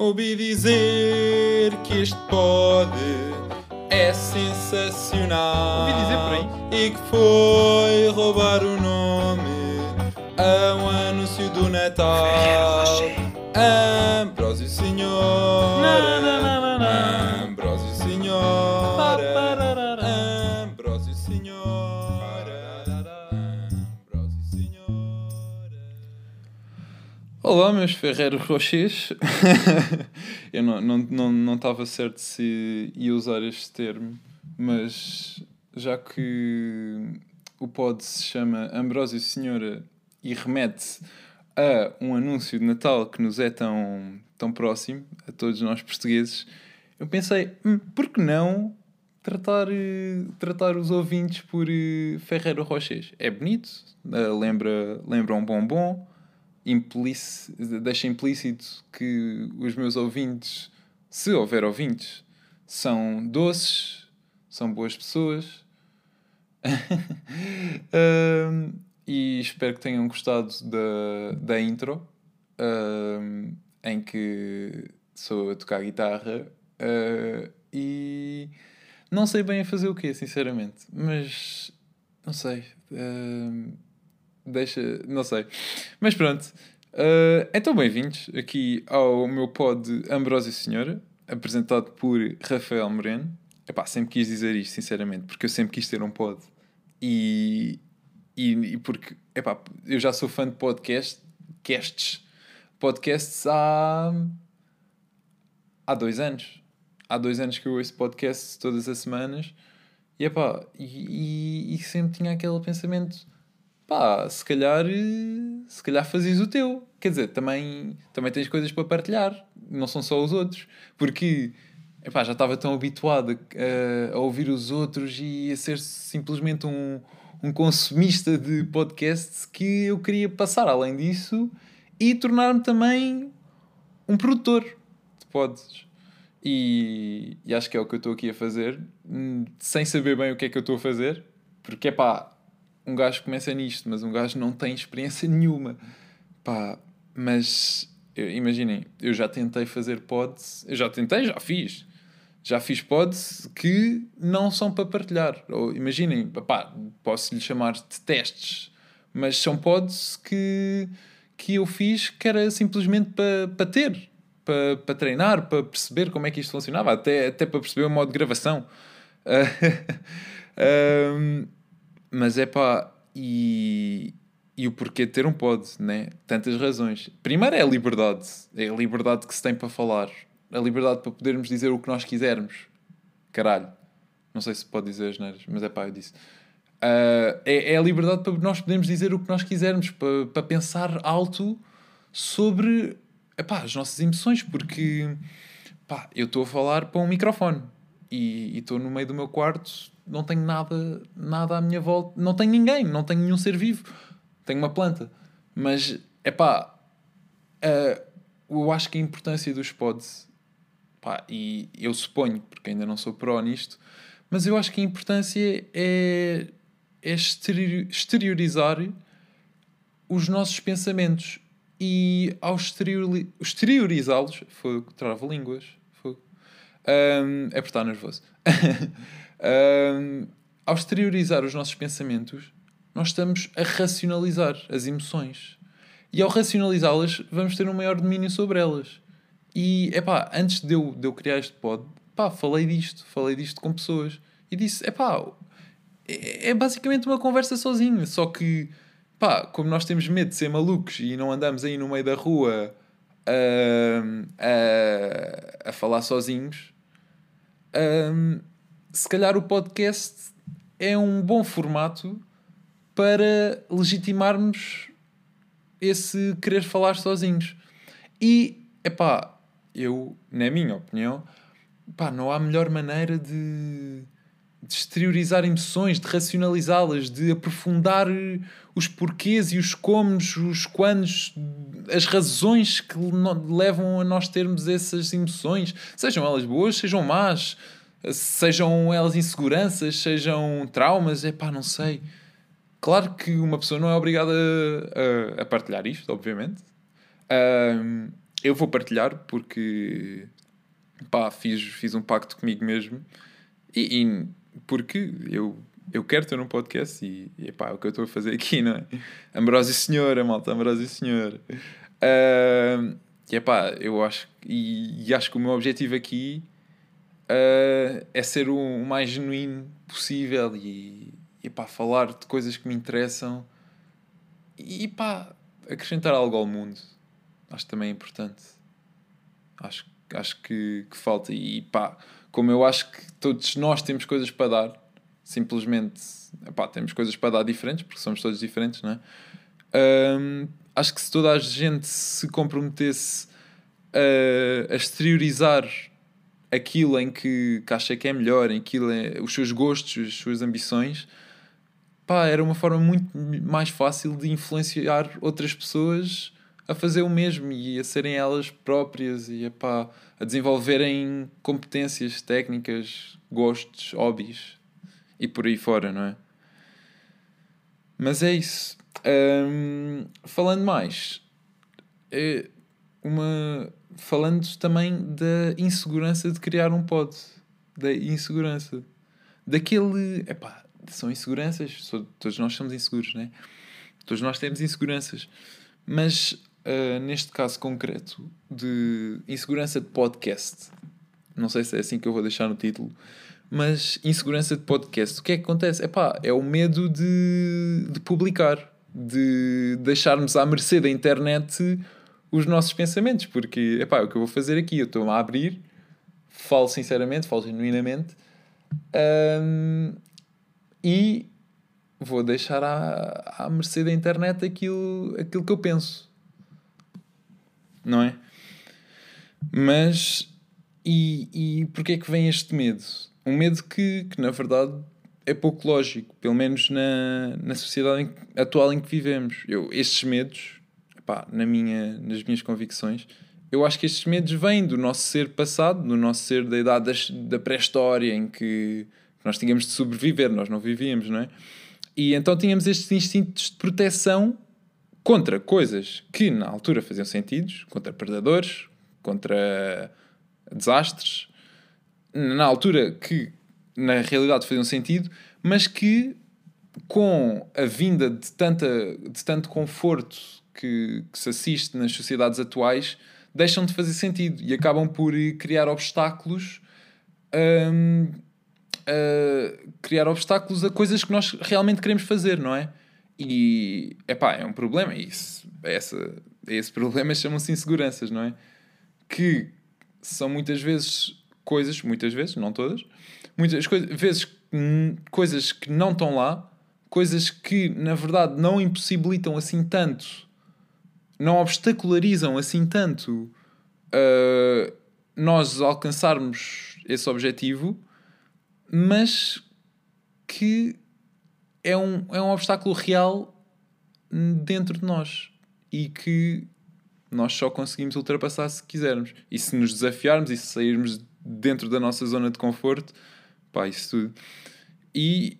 Ouvi dizer que este pod é sensacional. Ouvi dizer por aí. E que foi roubar o nome a um anúncio do Natal. Ambrósio Senhor. Na, na, Olá, meus Ferreiro Rochês. Eu não estava não, não, não certo se ia usar este termo, mas já que o pod se chama Ambrósio Senhora e remete a um anúncio de Natal que nos é tão, tão próximo, a todos nós portugueses, eu pensei, hum, por que não tratar, tratar os ouvintes por eh, Ferreiro Rochês? É bonito, eh, lembra, lembra um bombom, implici- deixa implícito que os meus ouvintes, se houver ouvintes, são doces, são boas pessoas. Ahm, e espero que tenham gostado da, da intro, ahm, em que sou a tocar guitarra ah, e não sei bem a fazer o quê, sinceramente, mas não sei. ahm, deixa, não sei. Mas pronto. Uh, então, bem-vindos aqui ao meu pod Ambrósio Senhora, apresentado por Rafael Moreno. Epá, sempre quis dizer isto, sinceramente, porque eu sempre quis ter um pod. E, e, e porque, epá, eu já sou fã de podcast, casts, podcasts há, há dois anos. Há dois anos que eu ouço podcasts todas as semanas. E, epá, e, e, e sempre tinha aquele pensamento pá, se calhar, eh, se calhar fazias o teu. Quer dizer, também, também tens coisas para partilhar, não são só os outros. Porque epá, já estava tão habituado a, a ouvir os outros e a ser simplesmente um, um consumista de podcasts que eu queria passar além disso e tornar-me também um produtor de pods. E, e acho que é o que eu estou aqui a fazer, hum, sem saber bem o que é que eu estou a fazer, porque é pá, um gajo começa nisto, mas um gajo não tem experiência nenhuma. Pá, mas imaginem, eu já tentei fazer pods, eu já tentei, já fiz. Já fiz pods que não são para partilhar. Ou imaginem, pá, posso lhe chamar de testes, mas são pods que, que eu fiz que era simplesmente para, para ter, para, para treinar, para perceber como é que isto funcionava, até, até para perceber o modo de gravação. Ahm, mas é pá, e, e o porquê de ter um pod, né? Tantas razões. Primeiro é a liberdade, é a liberdade que se tem para falar, a liberdade para podermos dizer o que nós quisermos. Caralho, não sei se pode dizer as neiras, mas é pá, eu disse. Ah, é, é a liberdade para nós podermos dizer o que nós quisermos, para, para pensar alto sobre epá, as nossas emoções, porque pá, eu estou a falar para um microfone e estou no meio do meu quarto, não tenho nada, nada à minha volta, não tenho ninguém, não tenho nenhum ser vivo, tenho uma planta, mas é pá, eu acho que a importância dos pods, pá, e eu suponho, porque ainda não sou pró nisto, mas eu acho que a importância é, é exterior- exteriorizar os nossos pensamentos. E ao exteriori- exteriorizá-los, foi trava-línguas, foi, Ahm, é por estar nervoso. Ahm, ao exteriorizar os nossos pensamentos, nós estamos a racionalizar as emoções. E ao racionalizá-las, vamos ter um maior domínio sobre elas. E, epá, antes de eu, de eu criar este pod, pá, falei disto, falei disto com pessoas. E disse, epá, é, é basicamente uma conversa sozinho, só que, pá, como nós temos medo de ser malucos e não andamos aí no meio da rua ahm, a, a falar sozinhos, se calhar o podcast é um bom formato para legitimarmos esse querer falar sozinhos. E, epá, eu, na minha opinião, pá, não há melhor maneira de, de exteriorizar emoções, de racionalizá-las, de aprofundar os porquês e os comos, os quandos, as razões que levam a nós termos essas emoções, sejam elas boas, sejam más, sejam elas inseguranças, sejam traumas, é pá, não sei. Claro que uma pessoa não é obrigada a, a- partilhar isto, obviamente. Ahm, eu vou partilhar porque pá, fiz, fiz um pacto comigo mesmo e, e porque eu, eu quero ter um podcast e, e pá, é o que eu estou a fazer aqui, não é? Ambrosio Senhora, malta, Ambrosio Senhora. Uh, e pá, eu acho e, e, acho que o meu objetivo aqui uh, é ser o, o, mais genuíno possível e, e pá, falar de coisas que me interessam e pá, acrescentar algo ao mundo. Acho também é importante. Acho, acho que, que falta. E pá, como eu acho que todos nós temos coisas para dar, simplesmente pá, temos coisas para dar diferentes, porque somos todos diferentes, não é? Um, acho que se toda a gente se comprometesse a, a exteriorizar aquilo em que, que acha que é melhor, em aquilo é, os seus gostos, as suas ambições, pá, era uma forma muito mais fácil de influenciar outras pessoas a fazer o mesmo e a serem elas próprias e epá, a desenvolverem competências técnicas, gostos, hobbies e por aí fora, não é? Mas é isso. Um, falando mais, é uma, falando também da insegurança de criar um pod, da insegurança, daquele, epá, são inseguranças, todos nós somos inseguros, né? Todos nós temos inseguranças. Mas uh, neste caso concreto de insegurança de podcast, não sei se é assim que eu vou deixar no título, mas insegurança de podcast, o que é que acontece? Epá, é o medo de, de publicar, de deixarmos à mercê da internet os nossos pensamentos, porque epá, é o que eu vou fazer aqui, eu estou-me a abrir, falo sinceramente, falo genuinamente, um, e vou deixar à, à mercê da internet aquilo, aquilo que eu penso. Não é? Mas, e, e porquê é que vem este medo? Um medo que, que na verdade é pouco lógico, pelo menos na, na sociedade atual em que vivemos. Eu, estes medos, pá, na minha, nas minhas convicções, eu acho que estes medos vêm do nosso ser passado, do nosso ser da idade das, da pré-história, em que nós tínhamos de sobreviver, nós não vivíamos, não é? E então tínhamos estes instintos de proteção contra coisas que na altura faziam sentido, contra predadores, contra desastres, na altura que na realidade faziam sentido, mas que com a vinda de, tanta, de tanto conforto que, que se assiste nas sociedades atuais, deixam de fazer sentido e acabam por criar obstáculos hum, criar obstáculos a coisas que nós realmente queremos fazer, não é? E epá, é um problema. Isso, essa, esse problema chamam-se inseguranças, não é? Que são muitas vezes coisas, muitas vezes, não todas, muitas coisas, vezes coisas que não estão lá, coisas que na verdade não impossibilitam assim tanto, não obstacularizam assim tanto uh, nós alcançarmos esse objetivo, mas que é um, é um obstáculo real dentro de nós e que nós só conseguimos ultrapassar se quisermos. E se nos desafiarmos e se sairmos dentro da nossa zona de conforto, pá, isso tudo. E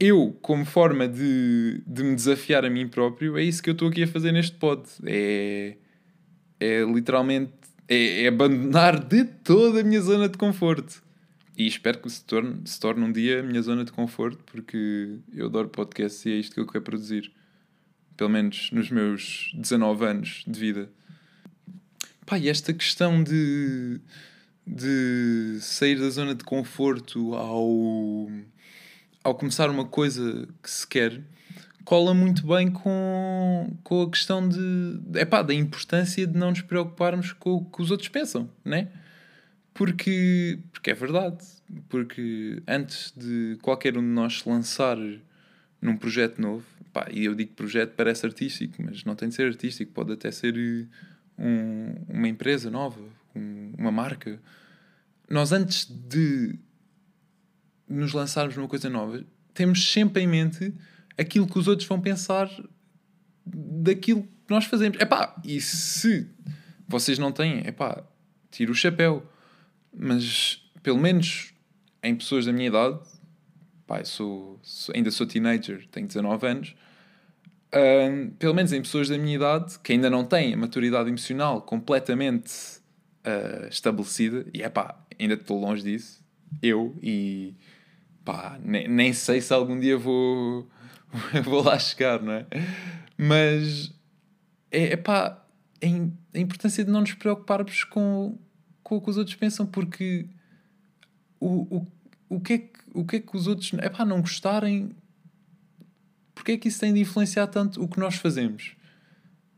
eu, como forma de, de me desafiar a mim próprio, é isso que eu estou aqui a fazer neste pod. É, é literalmente é, é abandonar de toda a minha zona de conforto. E espero que se torne, se torne um dia a minha zona de conforto, porque eu adoro podcasts e é isto que eu quero produzir. Pelo menos nos meus 19 anos de vida. Pá, e esta questão de, de sair da zona de conforto ao, ao começar uma coisa que se quer cola muito bem com, com a questão de, epá, da importância de não nos preocuparmos com o que os outros pensam, né? Porque, porque é verdade. Porque antes de qualquer um de nós se lançar num projeto novo, pá, e eu digo projeto parece artístico, mas não tem de ser artístico, pode até ser eh, um, uma empresa nova, um, uma marca. Nós antes de nos lançarmos numa coisa nova, temos sempre em mente aquilo que os outros vão pensar daquilo que nós fazemos. Epá, e se vocês não têm, epá, tira o chapéu mas pelo menos em pessoas da minha idade, pá, sou, sou, ainda sou teenager, tenho 19 anos, Ahm, pelo menos em pessoas da minha idade que ainda não têm a maturidade emocional completamente ah, estabelecida, e é pá, ainda estou longe disso, eu, e pá, nem, nem sei se algum dia vou, vou lá chegar, não é? Mas é, é pá, im- a importância de não nos preocuparmos com, com o que os outros pensam, porque o, o, o, que, é que, o que é que os outros é pá, não gostarem porque é que isso tem de influenciar tanto o que nós fazemos?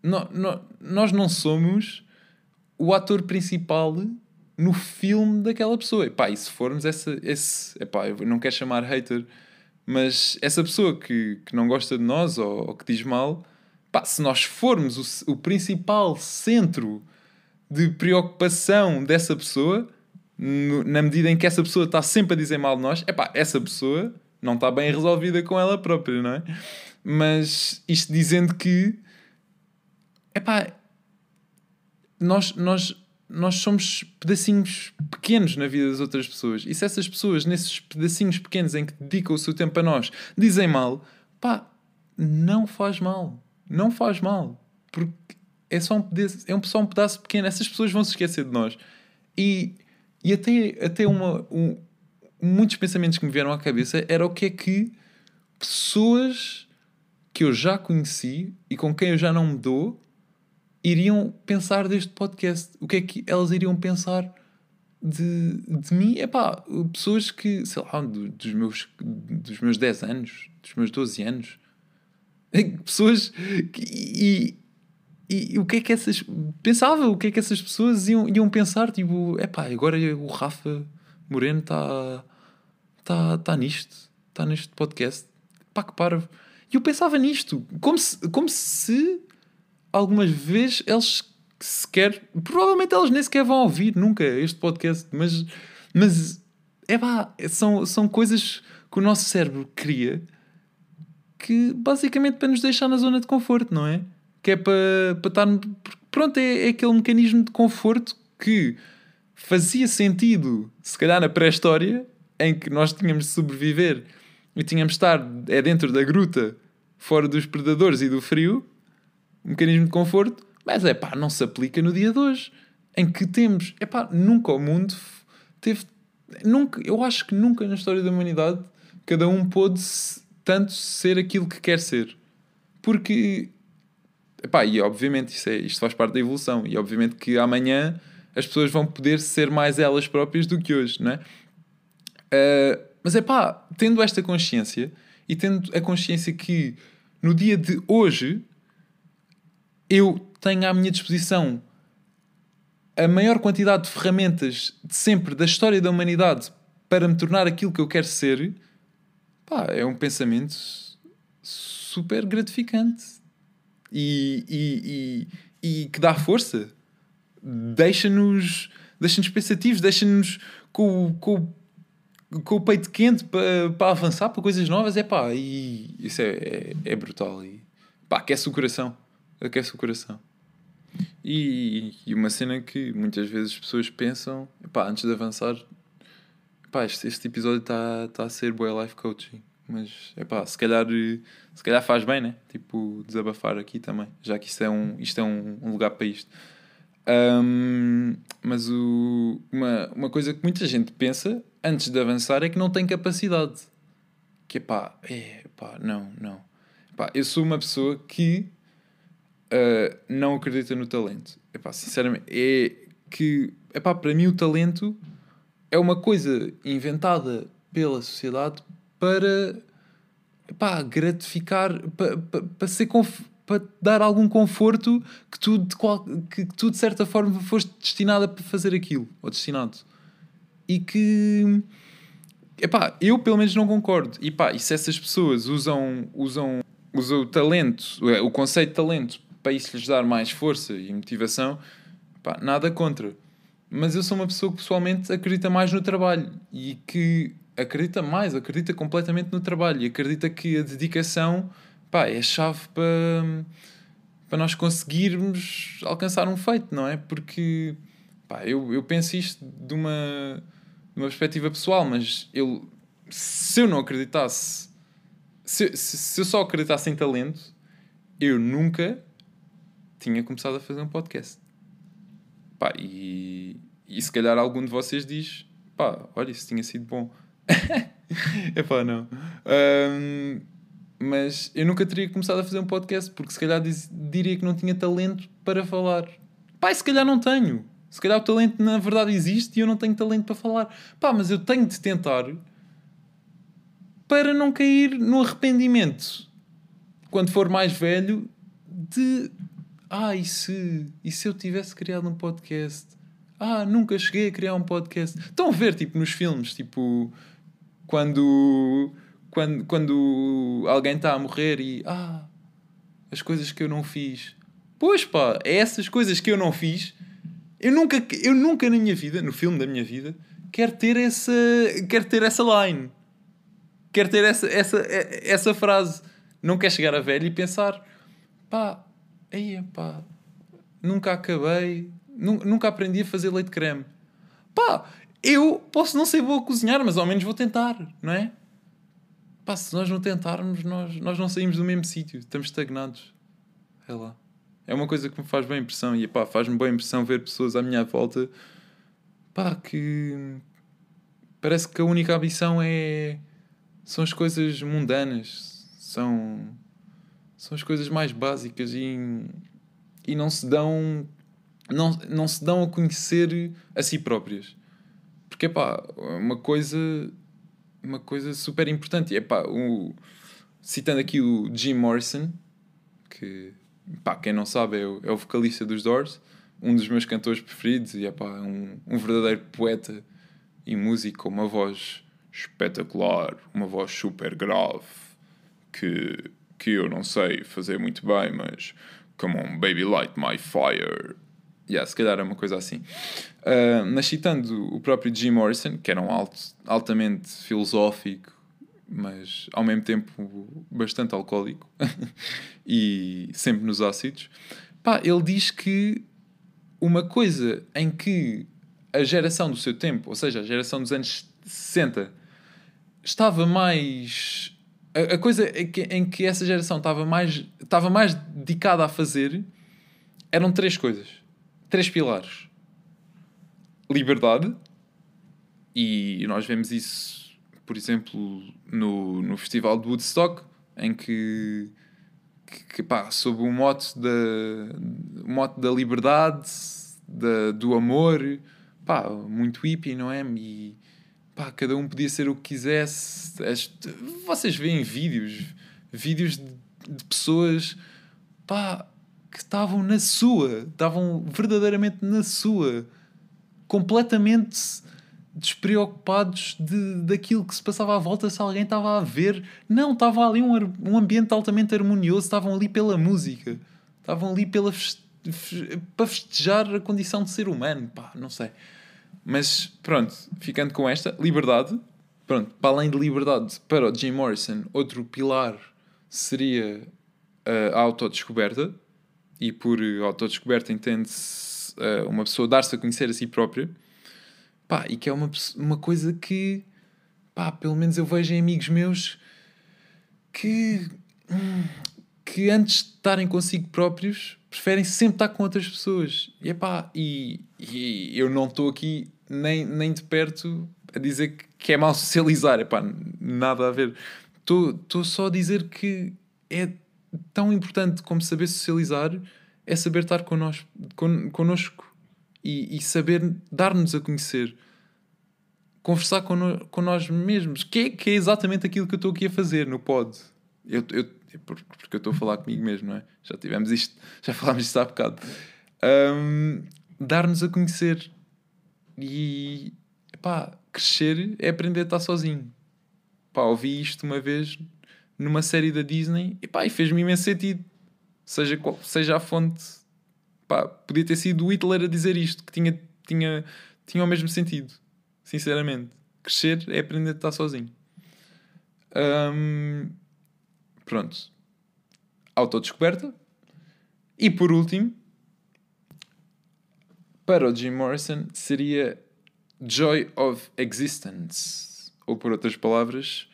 No- no- nós não somos o ator principal no filme daquela pessoa. Epá, e se formos essa, esse. Epá, eu não quero chamar hater, mas essa pessoa que, que não gosta de nós ou, ou que diz mal, pá, se nós formos o, o principal centro de preocupação dessa pessoa, no- na medida em que essa pessoa está sempre a dizer mal de nós, epá, essa pessoa não está bem resolvida com ela própria, não é? Mas isto dizendo que, epá, nós, nós, nós somos pedacinhos pequenos na vida das outras pessoas. E se essas pessoas, nesses pedacinhos pequenos em que dedicam o seu tempo a nós, dizem mal, pá, não faz mal. Não faz mal. Porque é só um pedaço, é um, só um pedaço pequeno. Essas pessoas vão se esquecer de nós. E, e até, até uma, um, muitos pensamentos que me vieram à cabeça era o que é que pessoas que eu já conheci e com quem eu já não me dou iriam pensar deste podcast. O que é que elas iriam pensar de, de mim? É pá, pessoas que, sei lá, do- dos meus, dos meus 10 anos, dos meus 12 anos. Pessoas que. E, e, e o que é que essas. Pensava o que é que essas pessoas iam, iam pensar. Tipo, é pá, agora o Rafa Moreno está. Está tá nisto. Está neste podcast. Pá, que parvo. E eu pensava nisto. Como se, como se algumas vezes eles sequer. Provavelmente eles nem sequer vão ouvir nunca este podcast, mas. Mas. É pá, são, são coisas que o nosso cérebro cria que basicamente para nos deixar na zona de conforto, não é? Que é para, para estar. Pronto, é, é aquele mecanismo de conforto que fazia sentido, se calhar na pré-história, em que nós tínhamos de sobreviver e tínhamos de estar é dentro da gruta, fora dos predadores e do frio, um mecanismo de conforto, mas é pá, não se aplica no dia de hoje, em que temos, é pá, nunca o mundo teve, nunca, eu acho que nunca na história da humanidade cada um pôde tanto ser aquilo que quer ser. Porque, epá, e obviamente isso é, isto faz parte da evolução, e obviamente que amanhã as pessoas vão poder ser mais elas próprias do que hoje, não é? Uh, mas é pá, tendo esta consciência e tendo a consciência que no dia de hoje eu tenho à minha disposição a maior quantidade de ferramentas de sempre da história da humanidade para me tornar aquilo que eu quero ser, pá, é um pensamento super gratificante. E, e, e, e que dá força, deixa-nos deixa-nos pensativos, deixa-nos com, com, com o peito quente para, para avançar para coisas novas, é pá, e isso é, é, é brutal. E pá, aquece o coração, aquece o coração. E, e uma cena que muitas vezes as pessoas pensam, pá, antes de avançar, pá, este, este episódio está tá a ser boa life coaching, mas é pá, se calhar, se calhar faz bem, né? Tipo, desabafar aqui também, já que isto é um, isto é um, um lugar para isto. Um, mas o, uma, uma coisa que muita gente pensa antes de avançar é que não tem capacidade. Que é pá, é pá, não, não. Pá, eu sou uma pessoa que uh, não acredita no talento. Sinceramente, é que, é pá, para mim o talento é uma coisa inventada pela sociedade para, pá, gratificar, para, para, para ser conf para dar algum conforto que tu, de qual, que tu de certa forma foste destinada para fazer aquilo, ou destinado. E que epá, eu pelo menos não concordo. E, pá, e se essas pessoas usam, usam, usam o talento, o conceito de talento, para isso lhes dar mais força e motivação, pá, nada contra. Mas eu sou uma pessoa que pessoalmente acredita mais no trabalho e que acredita mais, acredita completamente no trabalho e acredita que a dedicação pá, é a chave para, para nós conseguirmos alcançar um feito, não é? Porque pá, eu, eu penso isto de uma, de uma perspectiva pessoal, mas eu, se eu não acreditasse, se, se, se eu só acreditasse em talento, eu nunca tinha começado a fazer um podcast. Pá, e, e se calhar algum de vocês diz: pá, olha, isso tinha sido bom. é pá, não. Um, mas eu nunca teria começado a fazer um podcast porque se calhar diz, diria que não tinha talento para falar. Pá, se calhar não tenho. Se calhar o talento na verdade existe e eu não tenho talento para falar. Pá, mas eu tenho de tentar para não cair no arrependimento quando for mais velho de ah, e se, e se eu tivesse criado um podcast? Ah, nunca cheguei a criar um podcast. Estão a ver, tipo, nos filmes, tipo, quando, quando, quando alguém está a morrer e ah, as coisas que eu não fiz. Pois pá, é essas coisas que eu não fiz. Eu nunca, eu nunca na minha vida, no filme da minha vida, quero ter essa, quero ter essa line. Quero ter essa, essa, essa frase. Não quer chegar a velho e pensar, pá, aí pá, nunca acabei, nunca aprendi a fazer leite creme. Pá, eu posso não ser boa a cozinhar, mas ao menos vou tentar, não é? Pá, se nós não tentarmos, nós, nós não saímos do mesmo sítio, estamos estagnados. É lá. É uma coisa que me faz bem impressão e pá, faz-me bem impressão ver pessoas à minha volta pá, que parece que a única ambição é são as coisas mundanas, são são as coisas mais básicas e, e não se dão não, não se dão a conhecer a si próprias. Porque pá, uma coisa uma coisa super importante. É pá, o, citando aqui o Jim Morrison, que pá, quem não sabe é o, é o vocalista dos Doors, um dos meus cantores preferidos e é pá, um, um verdadeiro poeta e músico uma voz espetacular, uma voz super grave que, que eu não sei fazer muito bem, mas come on, baby, light my fire. Yeah, se calhar é uma coisa assim. Uh, mas citando o próprio Jim Morrison, que era um alto, altamente filosófico, mas ao mesmo tempo bastante alcoólico e sempre nos ácidos, pá, ele diz que uma coisa em que a geração do seu tempo, ou seja, a geração dos anos 60, estava mais. A, coisa em que, em que, essa geração estava mais, estava mais dedicada a fazer eram três coisas. Três pilares. Liberdade, e nós vemos isso, por exemplo, no, no Festival de Woodstock, em que, que, que pá, sob o mote da, o mote da liberdade, da, do amor, pá, muito hippie, não é? E, pá, cada um podia ser o que quisesse. Vocês veem vídeos, vídeos de, pessoas pá, que estavam na sua, estavam verdadeiramente na sua, completamente despreocupados de, daquilo que se passava à volta, se alguém estava a ver. Não, estava ali um, um ambiente altamente harmonioso, estavam ali pela música, estavam ali pela feste, para festejar a condição de ser humano, pá, não sei. Mas pronto, ficando com esta, liberdade. Pronto, para além de liberdade, para o Jim Morrison, outro pilar seria a autodescoberta. E por autodescoberta entende-se uh, uma pessoa dar-se a conhecer a si própria. Pá, e que é uma, uma coisa que, pá, pelo menos eu vejo em amigos meus que, que antes de estarem consigo próprios preferem sempre estar com outras pessoas. E, epá, e, e eu não estou aqui nem, nem de perto a dizer que, é mal socializar. Epá, nada a ver. Estou só a dizer que é tão importante como saber socializar é saber estar connosco, con, connosco e, e saber dar-nos a conhecer. Conversar con, con nós mesmos, que é, que é exatamente aquilo que eu estou aqui a fazer no pod. Eu, eu, porque eu estou a falar comigo mesmo, não é? Já tivemos isto, já falámos isto há bocado. Um, Dar-nos a conhecer e pá, crescer é aprender a estar sozinho. Pá, ouvi isto uma vez numa série da Disney e pá, e fez-me imenso sentido. Seja, qual, seja a fonte, pá, podia ter sido o Hitler a dizer isto, que tinha, tinha, tinha o mesmo sentido, sinceramente. Crescer é aprender a estar sozinho. Um, Pronto. Autodescoberta. E por último, para o Jim Morrison, seria Joy of Existence. Ou por outras palavras,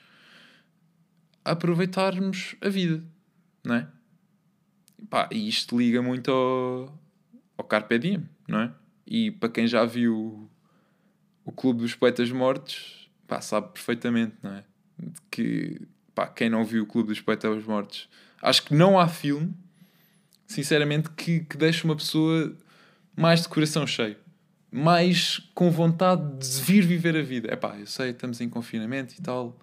aproveitarmos a vida, não é? Pá, e isto liga muito ao, ao Carpe Diem, não é? E para quem já viu o Clube dos Poetas Mortos, pá, sabe perfeitamente, não é? Que, pá, quem não viu o Clube dos Poetas Mortos, acho que não há filme, sinceramente, que, que deixe uma pessoa mais de coração cheio. Mais com vontade de vir viver a vida. É pá, eu sei, estamos em confinamento e tal.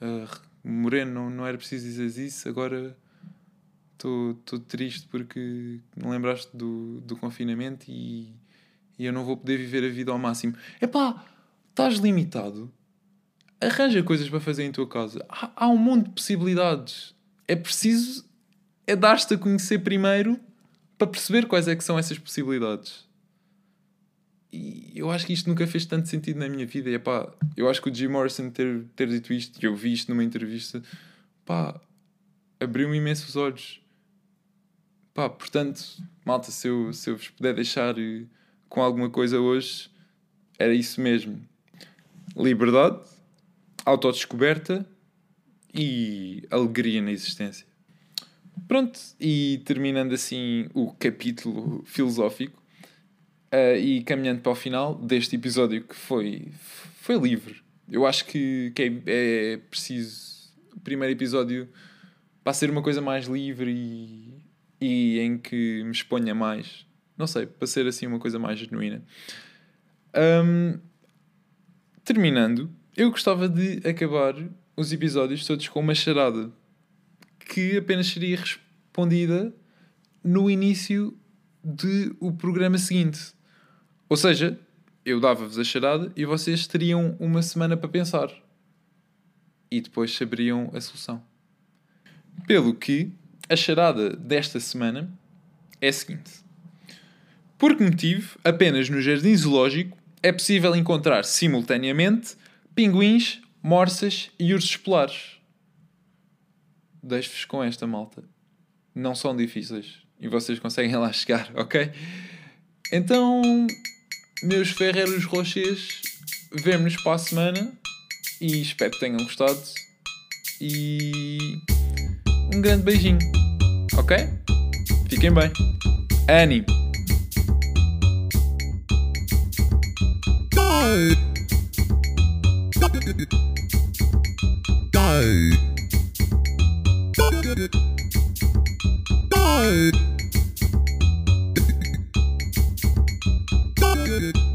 Uh, Moreno, não, não era preciso dizer isso, agora estou triste porque não lembraste do, do confinamento e, e eu não vou poder viver a vida ao máximo. É pá, estás limitado. Arranja coisas para fazer em tua casa. Há, há um monte de possibilidades. É preciso é dar-te a conhecer primeiro para perceber quais é que são essas possibilidades. E eu acho que isto nunca fez tanto sentido na minha vida. E, epá, eu acho que o Jim Morrison ter, ter dito isto, e eu vi isto numa entrevista, pá, abriu-me imenso os olhos. Pá, portanto, malta, se eu, se eu vos puder deixar eh, com alguma coisa hoje, era isso mesmo. Liberdade, autodescoberta e alegria na existência. Pronto, e terminando assim o capítulo filosófico uh, e caminhando para o final deste episódio que foi, foi livre. Eu acho que, que é, é preciso o primeiro episódio para ser uma coisa mais livre e, e em que me exponha mais. Não sei, para ser assim uma coisa mais genuína. Um, terminando, eu gostava de acabar os episódios todos com uma charada que apenas seria respondida no início de o programa seguinte. Ou seja, eu dava-vos a charada e vocês teriam uma semana para pensar. E depois saberiam a solução. Pelo que a charada desta semana é a seguinte: Por que motivo, apenas no jardim zoológico é possível encontrar simultaneamente pinguins, morsas e ursos polares? deixo-vos com esta malta. Não são difíceis e vocês conseguem lá chegar, ok? Então, meus ferreiros rochês, vemo-nos para a semana e espero que tenham gostado. E um grande beijinho, ok? Fiquem bem. Annie. Go. Go.